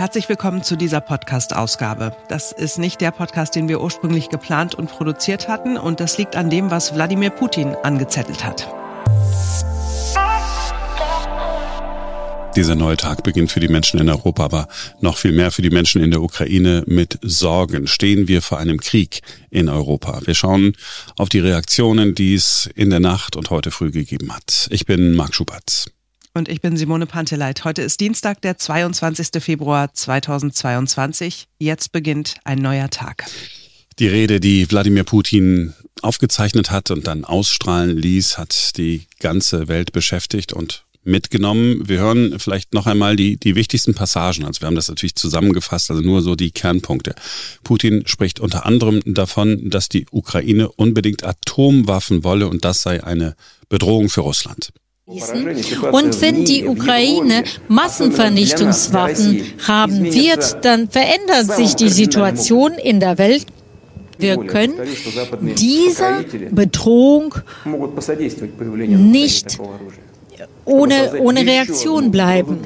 Herzlich willkommen zu dieser Podcast-Ausgabe. Das ist nicht der Podcast, den wir ursprünglich geplant und produziert hatten und das liegt an dem, was Wladimir Putin angezettelt hat. Dieser neue Tag beginnt für die Menschen in Europa, aber noch viel mehr für die Menschen in der Ukraine mit Sorgen. Stehen wir vor einem Krieg in Europa? Wir schauen auf die Reaktionen, die es in der Nacht und heute früh gegeben hat. Ich bin Marc Schubert. Und ich bin Simone Panteleit. Heute ist Dienstag, der 22. Februar 2022. Jetzt beginnt ein neuer Tag. Die Rede, die Wladimir Putin aufgezeichnet hat und dann ausstrahlen ließ, hat die ganze Welt beschäftigt und mitgenommen. Wir hören vielleicht noch einmal die, die wichtigsten Passagen. Also wir haben das natürlich zusammengefasst, also nur so die Kernpunkte. Putin spricht unter anderem davon, dass die Ukraine unbedingt Atomwaffen wolle und das sei eine Bedrohung für Russland. Und wenn die Ukraine Massenvernichtungswaffen haben wird, dann verändert sich die Situation in der Welt. Wir können dieser Bedrohung nicht ohne, ohne Reaktion bleiben.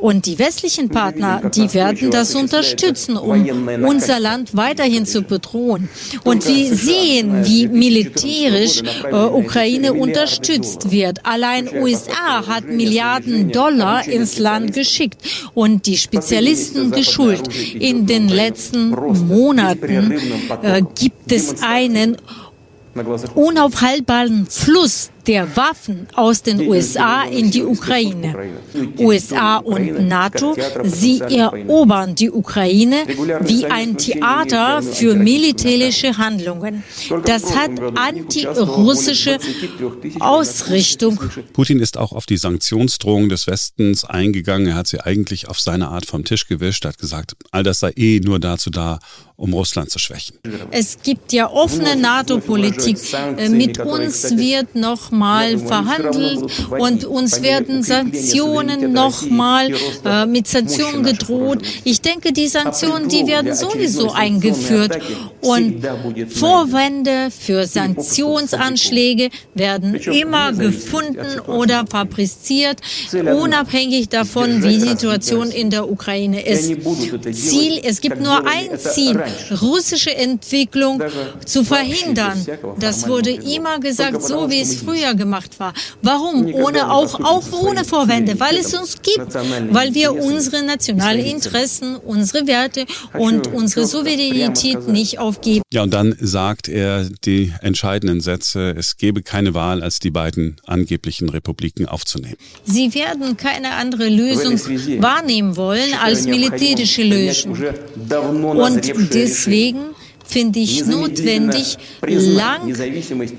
Und die westlichen Partner, die werden das unterstützen, um unser Land weiterhin zu bedrohen. Und wir sehen, wie militärisch äh, Ukraine unterstützt wird. Allein USA hat Milliarden Dollar ins Land geschickt und die Spezialisten geschult. In den letzten Monaten äh, gibt es einen unaufhaltbaren Fluss der Waffen aus den USA in die Ukraine. USA und NATO, sie erobern die Ukraine wie ein Theater für militärische Handlungen. Das hat antirussische Ausrichtung. Putin ist auch auf die Sanktionsdrohung des Westens eingegangen. Er hat sie eigentlich auf seine Art vom Tisch gewischt, hat gesagt, all das sei eh nur dazu da, um Russland zu schwächen. Es gibt ja offene NATO-Politik. Äh, mit uns wird noch mal verhandelt und uns werden Sanktionen nochmal äh, mit Sanktionen gedroht. Ich denke, die Sanktionen, die werden sowieso eingeführt und Vorwände für Sanktionsanschläge werden immer gefunden oder fabriziert, unabhängig davon, wie die Situation in der Ukraine ist. Ziel, es gibt nur ein Ziel, russische Entwicklung zu verhindern. Das wurde immer gesagt, so wie es früher gemacht war. Warum? Ohne auch, auch ohne Vorwände, weil es uns gibt, weil wir unsere nationalen Interessen, unsere Werte und unsere Souveränität nicht aufgeben. Ja, und dann sagt er die entscheidenden Sätze, es gebe keine Wahl, als die beiden angeblichen Republiken aufzunehmen. Sie werden keine andere Lösung wahrnehmen wollen als militärische Lösung. Und deswegen finde ich notwendig, lang,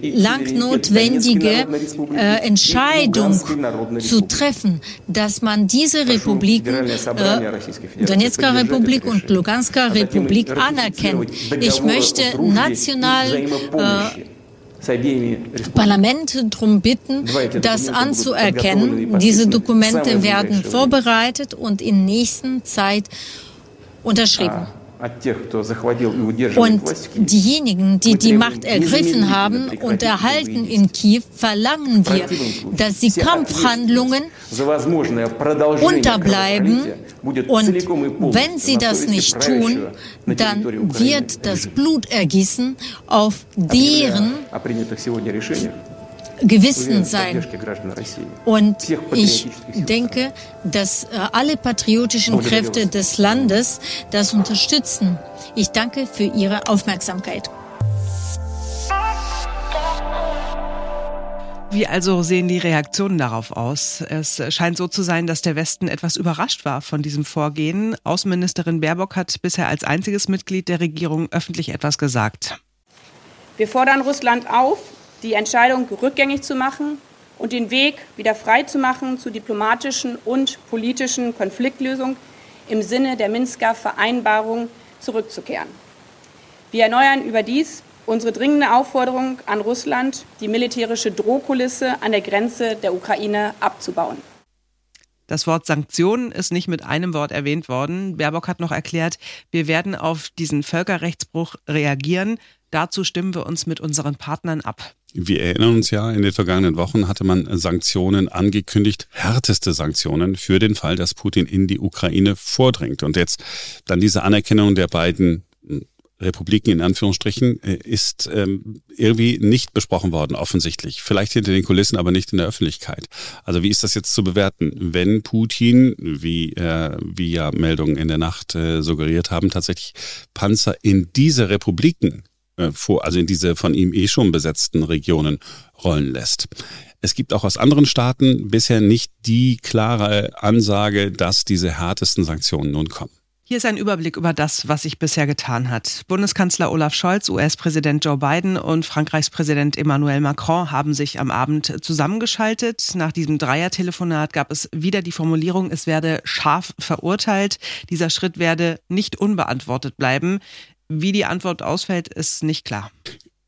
lang notwendige äh, Entscheidung zu treffen, dass man diese Republiken, äh, Donetsker Republik und Lugansker Republik anerkennt. Ich möchte national äh, Parlament darum bitten, das anzuerkennen. Diese Dokumente werden vorbereitet und in nächster Zeit unterschrieben. Und diejenigen, die die Macht ergriffen haben und erhalten in Kiew, verlangen wir, dass die Kampfhandlungen unterbleiben. Und wenn sie das nicht tun, dann wird das Blutergießen auf deren Gewissen sein. Und ich denke, dass äh, alle patriotischen Kräfte des Landes das unterstützen. Ich danke für Ihre Aufmerksamkeit. Wie also sehen die Reaktionen darauf aus? Es scheint so zu sein, dass der Westen etwas überrascht war von diesem Vorgehen. Außenministerin Baerbock hat bisher als einziges Mitglied der Regierung öffentlich etwas gesagt. Wir fordern Russland auf, die Entscheidung rückgängig zu machen und den Weg wieder frei zu machen zu diplomatischen und politischen Konfliktlösung im Sinne der Minsker Vereinbarung zurückzukehren. Wir erneuern überdies unsere dringende Aufforderung an Russland, die militärische Drohkulisse an der Grenze der Ukraine abzubauen. Das Wort Sanktionen ist nicht mit einem Wort erwähnt worden. Baerbock hat noch erklärt, wir werden auf diesen Völkerrechtsbruch reagieren, Dazu stimmen wir uns mit unseren Partnern ab. Wir erinnern uns ja, in den vergangenen Wochen hatte man Sanktionen angekündigt, härteste Sanktionen für den Fall, dass Putin in die Ukraine vordringt. Und jetzt dann diese Anerkennung der beiden Republiken in Anführungsstrichen äh, ist ähm, irgendwie nicht besprochen worden, offensichtlich. Vielleicht hinter den Kulissen, aber nicht in der Öffentlichkeit. Also wie ist das jetzt zu bewerten, wenn Putin, wie, äh, wie ja Meldungen in der Nacht äh, suggeriert haben, tatsächlich Panzer in diese Republiken vor, also in diese von ihm eh schon besetzten Regionen rollen lässt. Es gibt auch aus anderen Staaten bisher nicht die klare Ansage, dass diese härtesten Sanktionen nun kommen. Hier ist ein Überblick über das, was sich bisher getan hat. Bundeskanzler Olaf Scholz, US-Präsident Joe Biden und Frankreichs Präsident Emmanuel Macron haben sich am Abend zusammengeschaltet. Nach diesem Dreier-Telefonat gab es wieder die Formulierung, es werde scharf verurteilt. Dieser Schritt werde nicht unbeantwortet bleiben. Wie die Antwort ausfällt, ist nicht klar.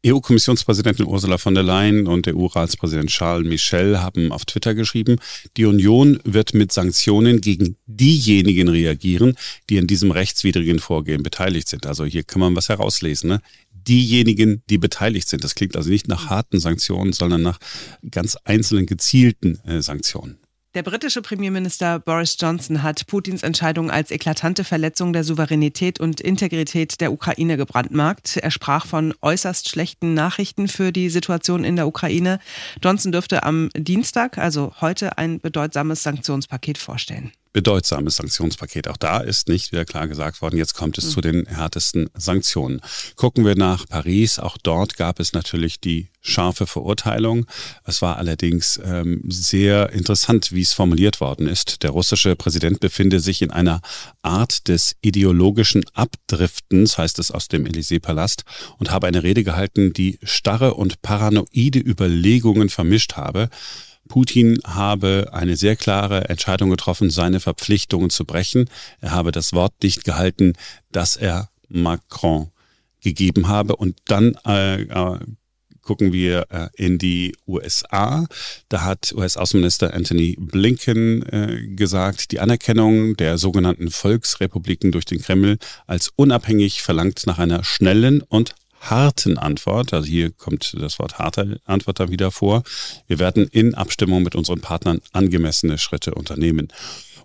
EU-Kommissionspräsidentin Ursula von der Leyen und EU-Ratspräsident Charles Michel haben auf Twitter geschrieben, die Union wird mit Sanktionen gegen diejenigen reagieren, die in diesem rechtswidrigen Vorgehen beteiligt sind. Also hier kann man was herauslesen. Ne? Diejenigen, die beteiligt sind. Das klingt also nicht nach harten Sanktionen, sondern nach ganz einzelnen gezielten äh, Sanktionen. Der britische Premierminister Boris Johnson hat Putins Entscheidung als eklatante Verletzung der Souveränität und Integrität der Ukraine gebrandmarkt. Er sprach von äußerst schlechten Nachrichten für die Situation in der Ukraine. Johnson dürfte am Dienstag, also heute, ein bedeutsames Sanktionspaket vorstellen bedeutsames Sanktionspaket. Auch da ist nicht wieder klar gesagt worden, jetzt kommt es mhm. zu den härtesten Sanktionen. Gucken wir nach Paris. Auch dort gab es natürlich die scharfe Verurteilung. Es war allerdings ähm, sehr interessant, wie es formuliert worden ist. Der russische Präsident befinde sich in einer Art des ideologischen Abdriftens, heißt es aus dem Élysée-Palast, und habe eine Rede gehalten, die starre und paranoide Überlegungen vermischt habe. Putin habe eine sehr klare Entscheidung getroffen, seine Verpflichtungen zu brechen. Er habe das Wort nicht gehalten, das er Macron gegeben habe. Und dann äh, äh, gucken wir äh, in die USA. Da hat US-Außenminister Anthony Blinken äh, gesagt, die Anerkennung der sogenannten Volksrepubliken durch den Kreml als unabhängig verlangt nach einer schnellen und harten Antwort, also hier kommt das Wort harte Antwort da wieder vor. Wir werden in Abstimmung mit unseren Partnern angemessene Schritte unternehmen.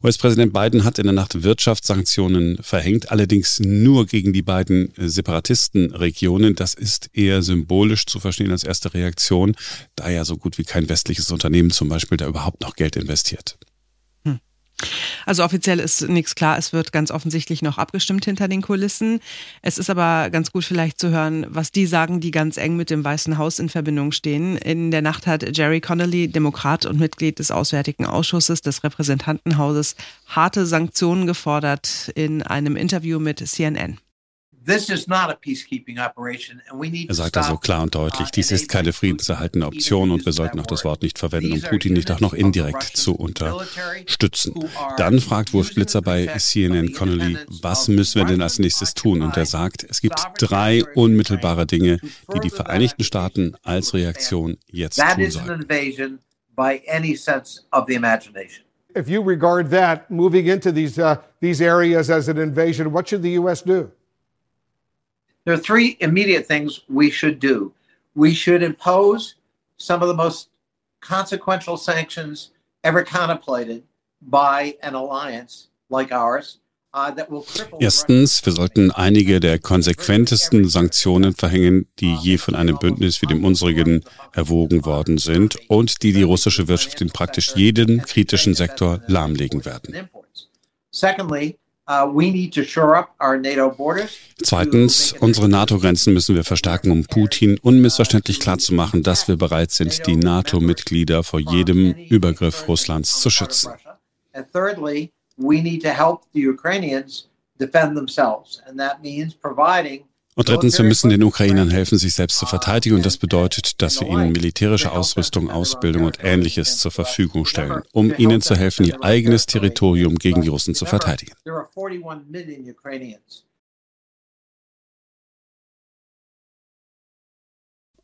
US-Präsident Biden hat in der Nacht Wirtschaftssanktionen verhängt, allerdings nur gegen die beiden Separatistenregionen. Das ist eher symbolisch zu verstehen als erste Reaktion, da ja so gut wie kein westliches Unternehmen zum Beispiel da überhaupt noch Geld investiert. Also offiziell ist nichts klar. Es wird ganz offensichtlich noch abgestimmt hinter den Kulissen. Es ist aber ganz gut vielleicht zu hören, was die sagen, die ganz eng mit dem Weißen Haus in Verbindung stehen. In der Nacht hat Jerry Connolly, Demokrat und Mitglied des Auswärtigen Ausschusses des Repräsentantenhauses, harte Sanktionen gefordert in einem Interview mit CNN. Er sagt also klar und deutlich, uh, dies ist keine friedenserhaltende Option und wir sollten auch das Wort nicht verwenden, um Putin nicht auch noch indirekt zu unterstützen. Dann fragt Wolf Blitzer bei CNN Connolly, was müssen wir denn als nächstes tun? Und er sagt, es gibt drei unmittelbare Dinge, die die Vereinigten Staaten als Reaktion jetzt tun sollen. If you regard that moving into these uh, these areas as an invasion, what should the U.S. do? There are three immediate things we should do. We should impose some of the most consequential sanctions ever contemplated by an alliance like ours. Uh, Erstens, wir sollten einige der konsequentesten Sanktionen verhängen, die je von einem Bündnis wie dem unsrigen erwogen worden sind und die die russische Wirtschaft in praktisch jedem kritischen Sektor lahmlegen werden. Secondly, Zweitens, unsere NATO-Grenzen müssen wir verstärken, um Putin unmissverständlich klarzumachen, dass wir bereit sind, die NATO-Mitglieder vor jedem Übergriff Russlands zu schützen. we need to help the Ukrainians defend themselves. And that means providing und drittens, wir müssen den Ukrainern helfen, sich selbst zu verteidigen. Und das bedeutet, dass wir ihnen militärische Ausrüstung, Ausbildung und Ähnliches zur Verfügung stellen, um ihnen zu helfen, ihr eigenes Territorium gegen die Russen zu verteidigen.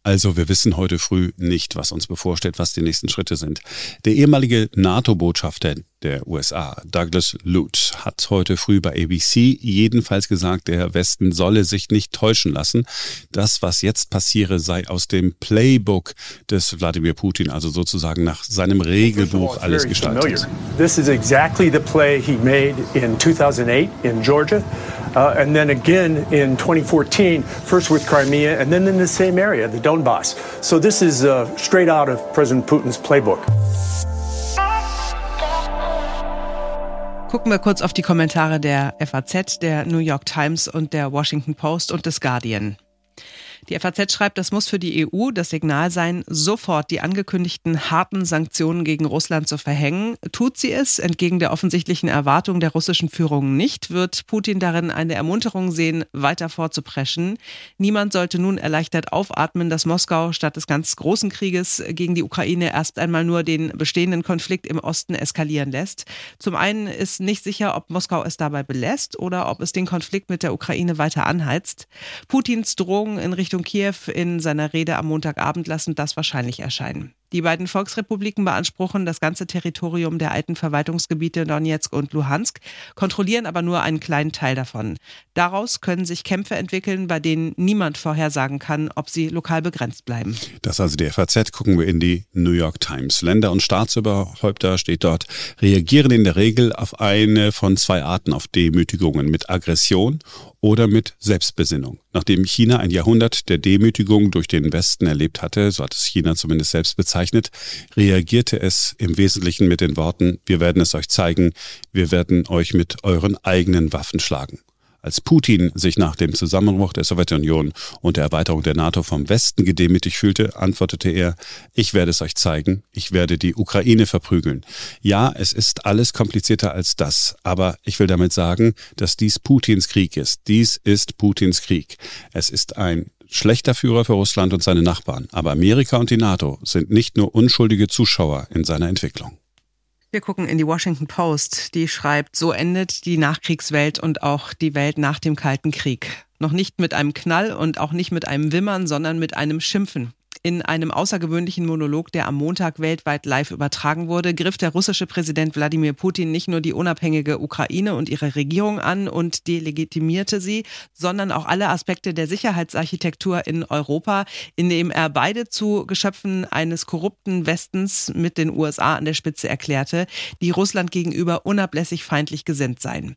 Also wir wissen heute früh nicht, was uns bevorsteht, was die nächsten Schritte sind. Der ehemalige NATO-Botschafter der USA, Douglas Lute, hat heute früh bei ABC jedenfalls gesagt, der Westen solle sich nicht täuschen lassen. Das, was jetzt passiere, sei aus dem Playbook des Wladimir Putin, also sozusagen nach seinem Regelbuch alles gestaltet. This is exactly the play he made in 2008 in Georgia. Uh, and then again in 2014, first with Crimea, and then in the same area, the Donbass. So this is uh, straight out of President Putin's playbook. Gucken wir kurz auf die Kommentare der FAZ, der New York Times und der Washington Post und des Guardian. Die FAZ schreibt, das muss für die EU das Signal sein, sofort die angekündigten harten Sanktionen gegen Russland zu verhängen. Tut sie es, entgegen der offensichtlichen Erwartung der russischen Führung nicht, wird Putin darin eine Ermunterung sehen, weiter vorzupreschen. Niemand sollte nun erleichtert aufatmen, dass Moskau statt des ganz großen Krieges gegen die Ukraine erst einmal nur den bestehenden Konflikt im Osten eskalieren lässt. Zum einen ist nicht sicher, ob Moskau es dabei belässt oder ob es den Konflikt mit der Ukraine weiter anheizt. Putins Drohungen in Richtung Richtung Kiew in seiner Rede am Montagabend lassen das wahrscheinlich erscheinen. Die beiden Volksrepubliken beanspruchen das ganze Territorium der alten Verwaltungsgebiete Donetsk und Luhansk, kontrollieren aber nur einen kleinen Teil davon. Daraus können sich Kämpfe entwickeln, bei denen niemand vorhersagen kann, ob sie lokal begrenzt bleiben. Das also die FAZ. Gucken wir in die New York Times. Länder und Staatsüberhäupter steht dort, reagieren in der Regel auf eine von zwei Arten auf Demütigungen mit Aggression oder mit Selbstbesinnung. Nachdem China ein Jahrhundert der Demütigung durch den Westen erlebt hatte, so hat es China zumindest selbst bezeichnet, bezeichnet, reagierte es im Wesentlichen mit den Worten, wir werden es euch zeigen, wir werden euch mit euren eigenen Waffen schlagen. Als Putin sich nach dem Zusammenbruch der Sowjetunion und der Erweiterung der NATO vom Westen gedemütigt fühlte, antwortete er, ich werde es euch zeigen, ich werde die Ukraine verprügeln. Ja, es ist alles komplizierter als das, aber ich will damit sagen, dass dies Putins Krieg ist. Dies ist Putins Krieg. Es ist ein schlechter Führer für Russland und seine Nachbarn. Aber Amerika und die NATO sind nicht nur unschuldige Zuschauer in seiner Entwicklung. Wir gucken in die Washington Post, die schreibt, so endet die Nachkriegswelt und auch die Welt nach dem Kalten Krieg. Noch nicht mit einem Knall und auch nicht mit einem Wimmern, sondern mit einem Schimpfen. In einem außergewöhnlichen Monolog, der am Montag weltweit live übertragen wurde, griff der russische Präsident Wladimir Putin nicht nur die unabhängige Ukraine und ihre Regierung an und delegitimierte sie, sondern auch alle Aspekte der Sicherheitsarchitektur in Europa, indem er beide zu Geschöpfen eines korrupten Westens mit den USA an der Spitze erklärte, die Russland gegenüber unablässig feindlich gesinnt seien.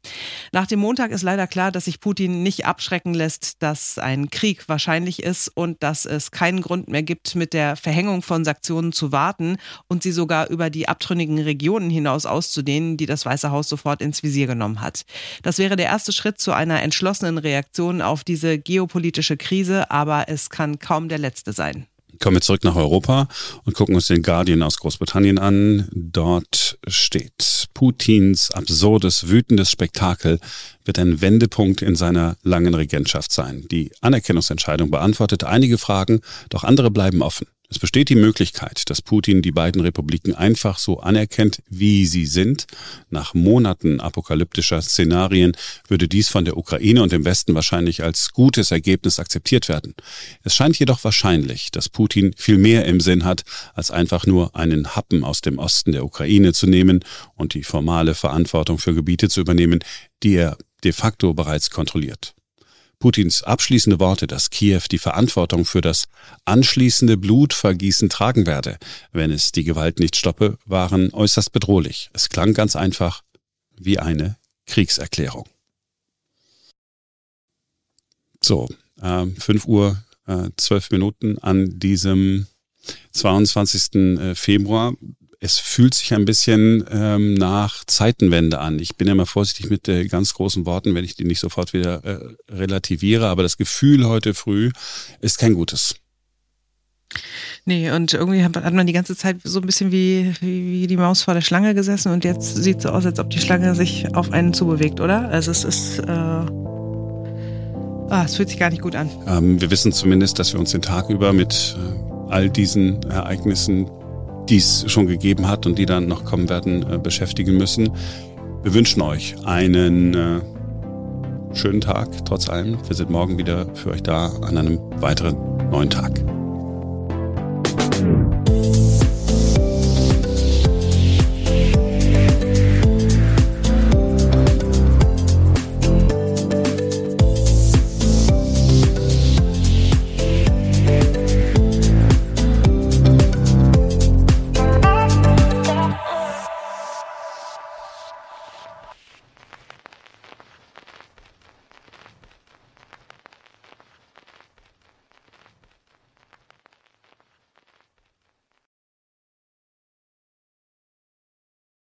Nach dem Montag ist leider klar, dass sich Putin nicht abschrecken lässt, dass ein Krieg wahrscheinlich ist und dass es keinen Grund mehr gibt, gibt, mit der Verhängung von Sanktionen zu warten und sie sogar über die abtrünnigen Regionen hinaus auszudehnen, die das Weiße Haus sofort ins Visier genommen hat. Das wäre der erste Schritt zu einer entschlossenen Reaktion auf diese geopolitische Krise, aber es kann kaum der letzte sein. Kommen wir zurück nach Europa und gucken uns den Guardian aus Großbritannien an. Dort steht, Putins absurdes, wütendes Spektakel wird ein Wendepunkt in seiner langen Regentschaft sein. Die Anerkennungsentscheidung beantwortet einige Fragen, doch andere bleiben offen. Es besteht die Möglichkeit, dass Putin die beiden Republiken einfach so anerkennt, wie sie sind. Nach Monaten apokalyptischer Szenarien würde dies von der Ukraine und dem Westen wahrscheinlich als gutes Ergebnis akzeptiert werden. Es scheint jedoch wahrscheinlich, dass Putin viel mehr im Sinn hat, als einfach nur einen Happen aus dem Osten der Ukraine zu nehmen und die formale Verantwortung für Gebiete zu übernehmen, die er de facto bereits kontrolliert. Putins abschließende Worte, dass Kiew die Verantwortung für das anschließende Blutvergießen tragen werde, wenn es die Gewalt nicht stoppe, waren äußerst bedrohlich. Es klang ganz einfach wie eine Kriegserklärung. So, äh, 5 Uhr äh, 12 Minuten an diesem 22. Äh, Februar es fühlt sich ein bisschen ähm, nach Zeitenwende an. Ich bin ja immer vorsichtig mit äh, ganz großen Worten, wenn ich die nicht sofort wieder äh, relativiere, aber das Gefühl heute früh ist kein gutes. Nee, und irgendwie hat man die ganze Zeit so ein bisschen wie, wie, wie die Maus vor der Schlange gesessen und jetzt sieht es so aus, als ob die Schlange sich auf einen zubewegt, oder? Also es ist. Äh ah, es fühlt sich gar nicht gut an. Ähm, wir wissen zumindest, dass wir uns den Tag über mit äh, all diesen Ereignissen die es schon gegeben hat und die dann noch kommen werden, äh, beschäftigen müssen. Wir wünschen euch einen äh, schönen Tag trotz allem. Wir sind morgen wieder für euch da an einem weiteren neuen Tag.